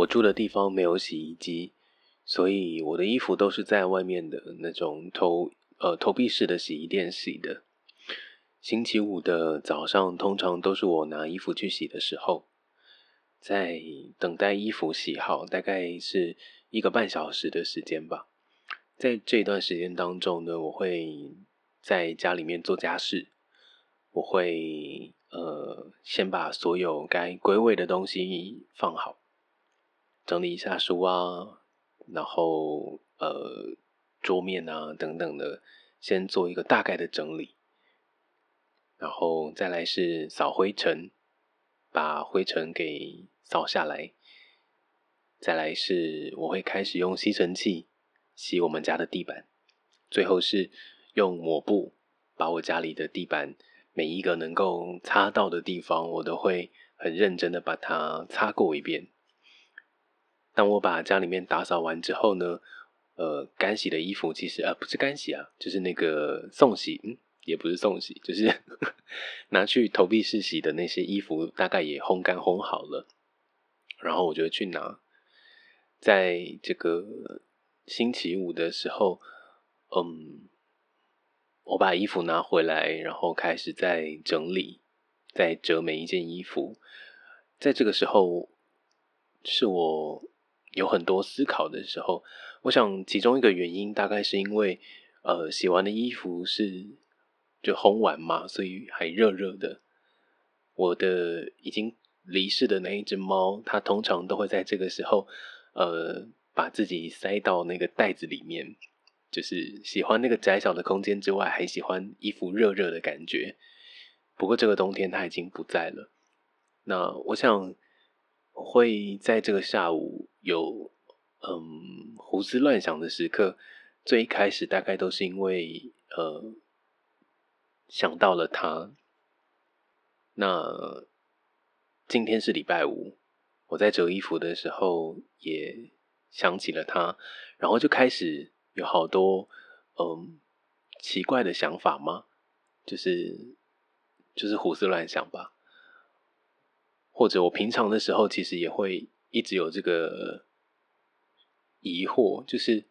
我住的地方没有洗衣机，所以我的衣服都是在外面的那种投呃投币式的洗衣店洗的。星期五的早上通常都是我拿衣服去洗的时候，在等待衣服洗好，大概是一个半小时的时间吧。在这段时间当中呢，我会在家里面做家事，我会呃先把所有该归位的东西放好。整理一下书啊，然后呃桌面啊等等的，先做一个大概的整理，然后再来是扫灰尘，把灰尘给扫下来，再来是我会开始用吸尘器吸我们家的地板，最后是用抹布把我家里的地板每一个能够擦到的地方，我都会很认真的把它擦过一遍。当我把家里面打扫完之后呢，呃，干洗的衣服其实呃不是干洗啊，就是那个送洗，嗯，也不是送洗，就是 拿去投币式洗的那些衣服，大概也烘干烘好了，然后我就去拿，在这个星期五的时候，嗯，我把衣服拿回来，然后开始在整理，在折每一件衣服，在这个时候是我。有很多思考的时候，我想其中一个原因大概是因为，呃，洗完的衣服是就烘完嘛，所以还热热的。我的已经离世的那一只猫，它通常都会在这个时候，呃，把自己塞到那个袋子里面，就是喜欢那个窄小的空间之外，还喜欢衣服热热的感觉。不过这个冬天它已经不在了。那我想。会在这个下午有嗯胡思乱想的时刻，最一开始大概都是因为呃想到了他。那今天是礼拜五，我在折衣服的时候也想起了他，然后就开始有好多嗯奇怪的想法吗？就是就是胡思乱想吧。或者我平常的时候，其实也会一直有这个疑惑，就是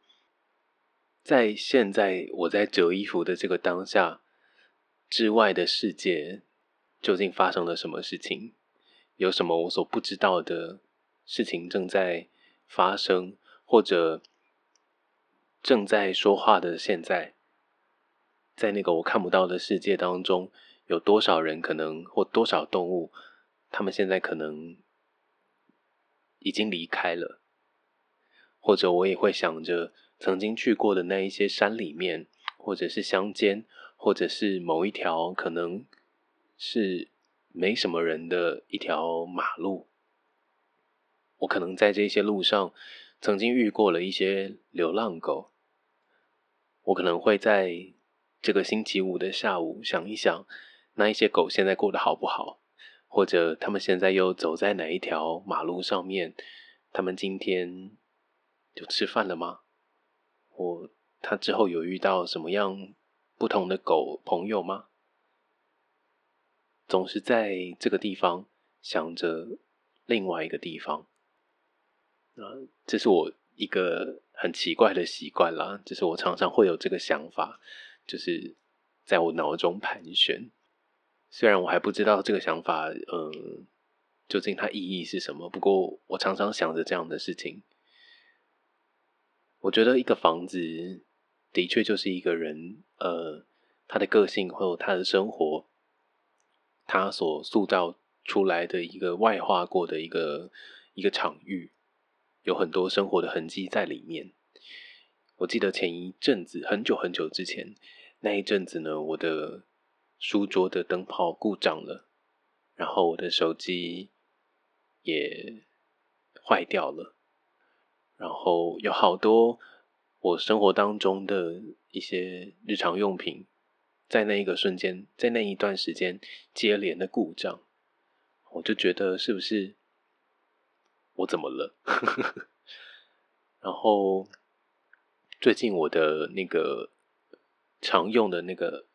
在现在我在折衣服的这个当下之外的世界，究竟发生了什么事情？有什么我所不知道的事情正在发生，或者正在说话的现在，在那个我看不到的世界当中，有多少人可能或多少动物？他们现在可能已经离开了，或者我也会想着曾经去过的那一些山里面，或者是乡间，或者是某一条可能是没什么人的一条马路。我可能在这些路上曾经遇过了一些流浪狗。我可能会在这个星期五的下午想一想，那一些狗现在过得好不好。或者他们现在又走在哪一条马路上面？他们今天有吃饭了吗？或他之后有遇到什么样不同的狗朋友吗？总是在这个地方想着另外一个地方。啊，这是我一个很奇怪的习惯啦，就是我常常会有这个想法，就是在我脑中盘旋。虽然我还不知道这个想法，嗯，究竟它意义是什么，不过我常常想着这样的事情。我觉得一个房子的确就是一个人，呃，他的个性或他的生活，他所塑造出来的一个外化过的一个一个场域，有很多生活的痕迹在里面。我记得前一阵子，很久很久之前，那一阵子呢，我的。书桌的灯泡故障了，然后我的手机也坏掉了，然后有好多我生活当中的一些日常用品，在那一个瞬间，在那一段时间接连的故障，我就觉得是不是我怎么了？然后最近我的那个常用的那个。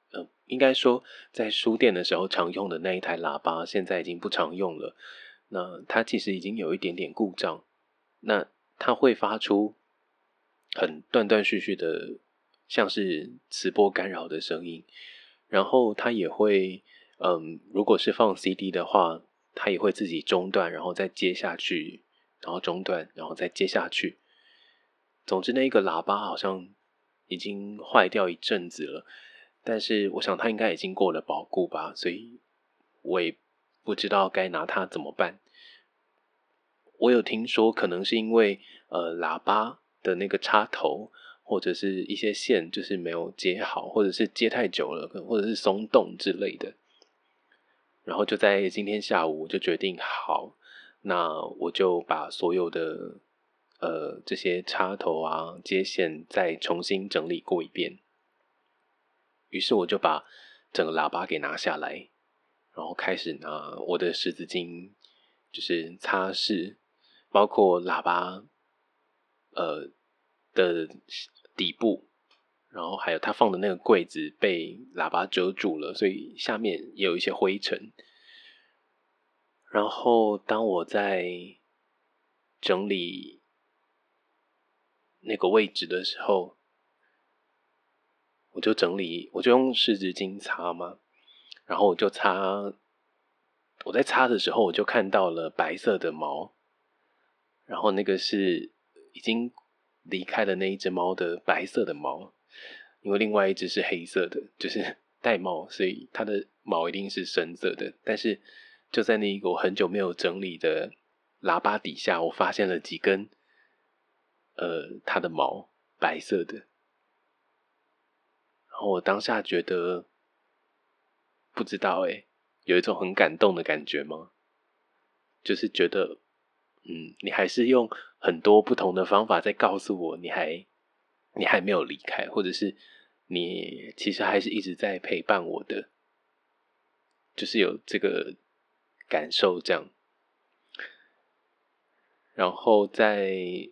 应该说，在书店的时候常用的那一台喇叭，现在已经不常用了。那它其实已经有一点点故障，那它会发出很断断续续的，像是磁波干扰的声音。然后它也会，嗯，如果是放 CD 的话，它也会自己中断，然后再接下去，然后中断，然后再接下去。总之，那一个喇叭好像已经坏掉一阵子了，但是我想它应该已经过了保固吧，所以我也不知道该拿它怎么办。我有听说，可能是因为呃喇叭的那个插头。或者是一些线就是没有接好，或者是接太久了，或者是松动之类的。然后就在今天下午，就决定好，那我就把所有的呃这些插头啊接线再重新整理过一遍。于是我就把整个喇叭给拿下来，然后开始拿我的湿纸巾，就是擦拭，包括喇叭呃的。底部，然后还有他放的那个柜子被喇叭遮住了，所以下面也有一些灰尘。然后当我在整理那个位置的时候，我就整理，我就用湿纸巾擦嘛，然后我就擦，我在擦的时候我就看到了白色的毛，然后那个是已经。离开了那一只猫的白色的毛，因为另外一只是黑色的，就是 玳瑁，所以它的毛一定是深色的。但是就在那一个我很久没有整理的喇叭底下，我发现了几根，呃，它的毛白色的。然后我当下觉得，不知道哎，有一种很感动的感觉吗？就是觉得。嗯，你还是用很多不同的方法在告诉我，你还你还没有离开，或者是你其实还是一直在陪伴我的，就是有这个感受这样。然后在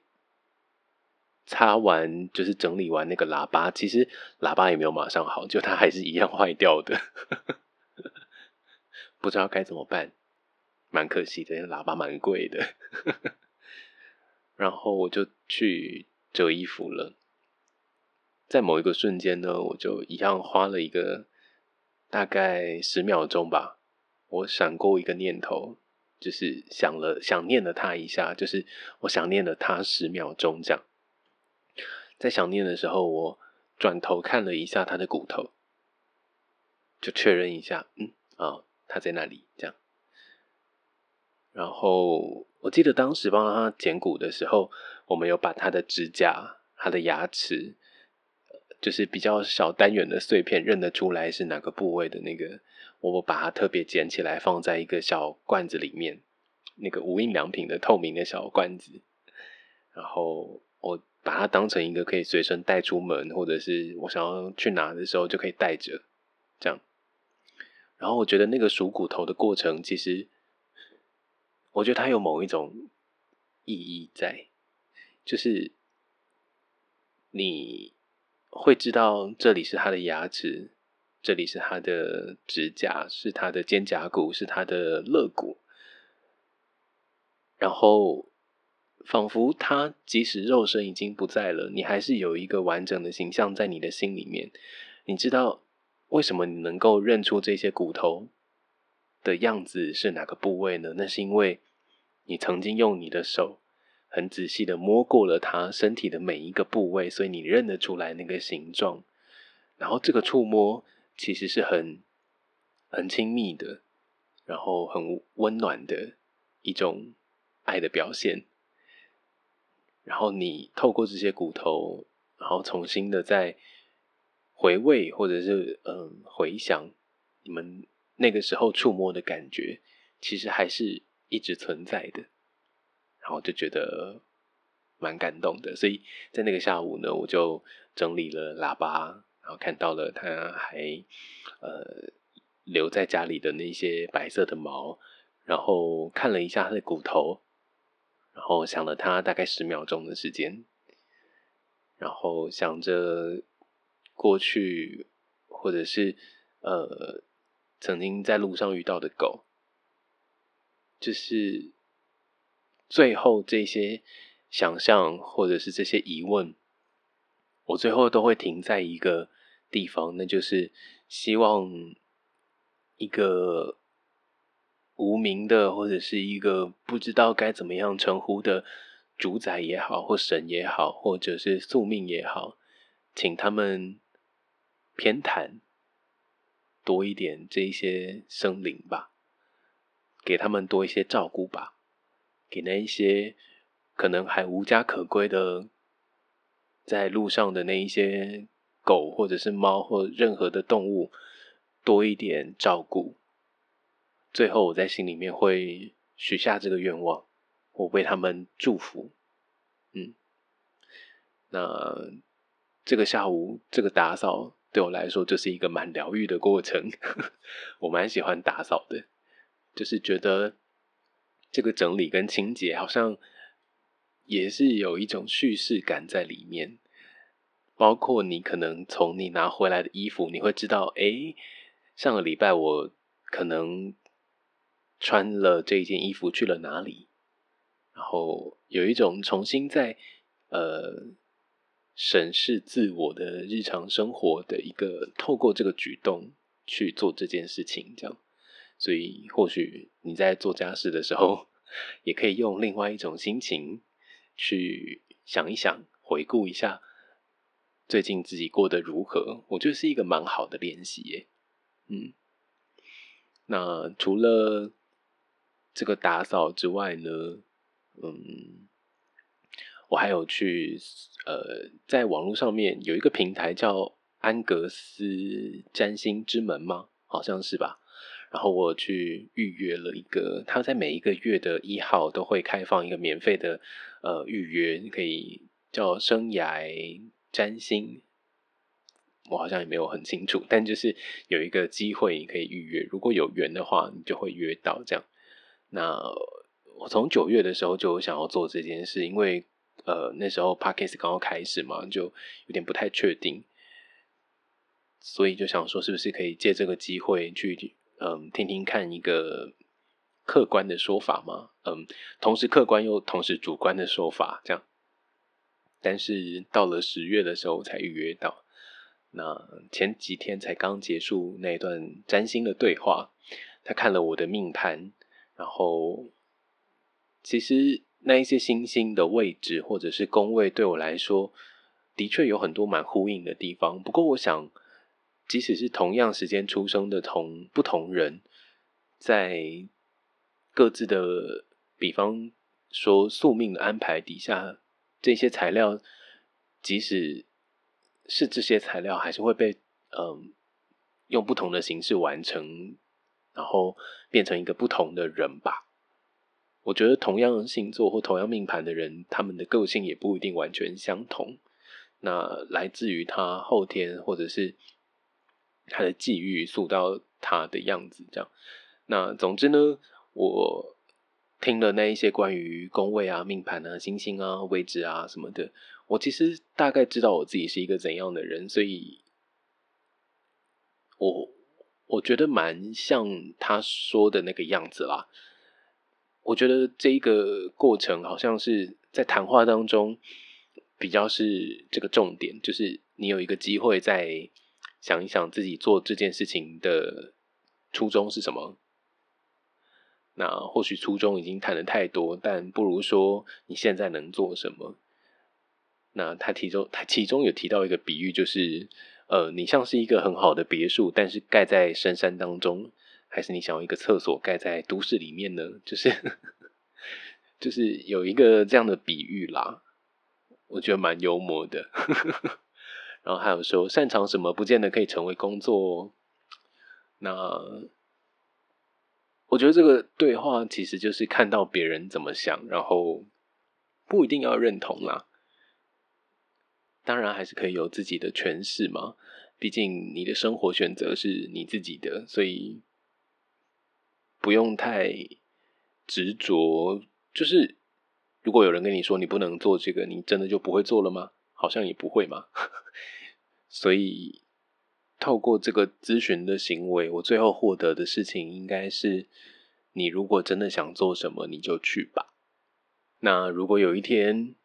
擦完，就是整理完那个喇叭，其实喇叭也没有马上好，就它还是一样坏掉的，不知道该怎么办。蛮可惜的，喇叭蛮贵的。然后我就去折衣服了，在某一个瞬间呢，我就一样花了一个大概十秒钟吧，我闪过一个念头，就是想了想念了他一下，就是我想念了他十秒钟这样。在想念的时候，我转头看了一下他的骨头，就确认一下，嗯啊，他在那里这样。然后我记得当时帮他剪骨的时候，我们有把他的指甲、他的牙齿，就是比较小单元的碎片认得出来是哪个部位的那个，我把它特别捡起来放在一个小罐子里面，那个无印良品的透明的小罐子，然后我把它当成一个可以随身带出门，或者是我想要去拿的时候就可以带着，这样。然后我觉得那个数骨头的过程其实。我觉得它有某一种意义在，就是你会知道这里是他的牙齿，这里是他的指甲，是他的肩胛骨，是他的肋骨，然后仿佛他即使肉身已经不在了，你还是有一个完整的形象在你的心里面。你知道为什么你能够认出这些骨头？的样子是哪个部位呢？那是因为你曾经用你的手很仔细的摸过了他身体的每一个部位，所以你认得出来那个形状。然后这个触摸其实是很很亲密的，然后很温暖的一种爱的表现。然后你透过这些骨头，然后重新的再回味或者是嗯回想你们。那个时候触摸的感觉，其实还是一直存在的，然后就觉得蛮感动的。所以在那个下午呢，我就整理了喇叭，然后看到了他还呃留在家里的那些白色的毛，然后看了一下他的骨头，然后想了他大概十秒钟的时间，然后想着过去或者是呃。曾经在路上遇到的狗，就是最后这些想象或者是这些疑问，我最后都会停在一个地方，那就是希望一个无名的或者是一个不知道该怎么样称呼的主宰也好，或神也好，或者是宿命也好，请他们偏袒多一点这一些生灵吧。给他们多一些照顾吧，给那一些可能还无家可归的，在路上的那一些狗或者是猫或任何的动物多一点照顾。最后，我在心里面会许下这个愿望，我为他们祝福。嗯，那这个下午这个打扫对我来说就是一个蛮疗愈的过程，我蛮喜欢打扫的。就是觉得这个整理跟清洁好像也是有一种叙事感在里面，包括你可能从你拿回来的衣服，你会知道，哎，上个礼拜我可能穿了这件衣服去了哪里，然后有一种重新在呃审视自我的日常生活的一个，透过这个举动去做这件事情，这样。所以，或许你在做家事的时候，也可以用另外一种心情去想一想，回顾一下最近自己过得如何。我觉得是一个蛮好的练习耶。嗯，那除了这个打扫之外呢，嗯，我还有去呃，在网络上面有一个平台叫安格斯占星之门吗？好像是吧。然后我去预约了一个，他在每一个月的一号都会开放一个免费的呃预约，可以叫生涯占星。我好像也没有很清楚，但就是有一个机会你可以预约，如果有缘的话，你就会约到这样。那我从九月的时候就想要做这件事，因为呃那时候 p a r k a s 刚刚开始嘛，就有点不太确定，所以就想说是不是可以借这个机会去。嗯，听听看一个客观的说法嘛，嗯，同时客观又同时主观的说法，这样。但是到了十月的时候才预约到，那前几天才刚结束那一段占星的对话，他看了我的命盘，然后其实那一些星星的位置或者是宫位对我来说，的确有很多蛮呼应的地方。不过我想。即使是同样时间出生的同不同人，在各自的，比方说宿命的安排底下，这些材料，即使是这些材料，还是会被嗯用不同的形式完成，然后变成一个不同的人吧。我觉得同样星座或同样命盘的人，他们的个性也不一定完全相同。那来自于他后天或者是。他的际遇塑造他的样子，这样。那总之呢，我听了那一些关于宫位啊、命盘啊、星星啊、位置啊什么的，我其实大概知道我自己是一个怎样的人，所以，我我觉得蛮像他说的那个样子啦。我觉得这一个过程好像是在谈话当中比较是这个重点，就是你有一个机会在。想一想自己做这件事情的初衷是什么？那或许初衷已经谈的太多，但不如说你现在能做什么？那他其中他其中有提到一个比喻，就是呃，你像是一个很好的别墅，但是盖在深山当中，还是你想要一个厕所盖在都市里面呢？就是就是有一个这样的比喻啦，我觉得蛮幽默的。然后还有说，擅长什么不见得可以成为工作。那我觉得这个对话其实就是看到别人怎么想，然后不一定要认同啦。当然还是可以有自己的诠释嘛。毕竟你的生活选择是你自己的，所以不用太执着。就是如果有人跟你说你不能做这个，你真的就不会做了吗？好像也不会嘛，所以透过这个咨询的行为，我最后获得的事情应该是：你如果真的想做什么，你就去吧。那如果有一天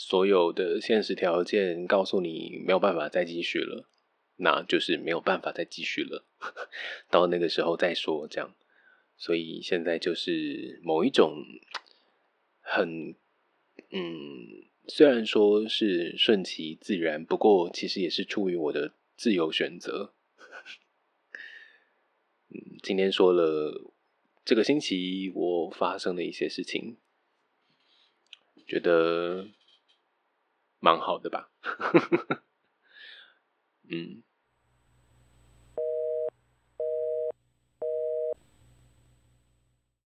所有的现实条件告诉你没有办法再继续了，那就是没有办法再继续了，到那个时候再说这样。所以现在就是某一种很嗯，虽然说是顺其自然，不过其实也是出于我的自由选择。嗯，今天说了这个星期我发生的一些事情，觉得蛮好的吧？嗯，